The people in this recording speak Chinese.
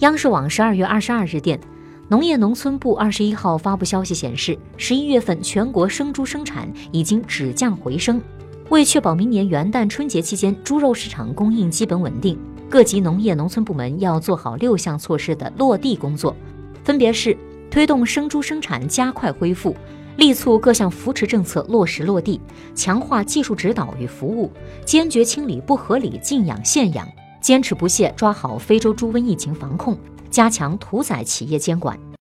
央视网十二月二十二日电，农业农村部二十一号发布消息显示，十一月份全国生猪生产已经止降回升。为确保明年元旦春节期间猪肉市场供应基本稳定，各级农业农村部门要做好六项措施的落地工作，分别是推动生猪生产加快恢复，力促各项扶持政策落实落地，强化技术指导与服务，坚决清理不合理禁养限养，坚持不懈抓好非洲猪瘟疫情防控，加强屠宰企业监管。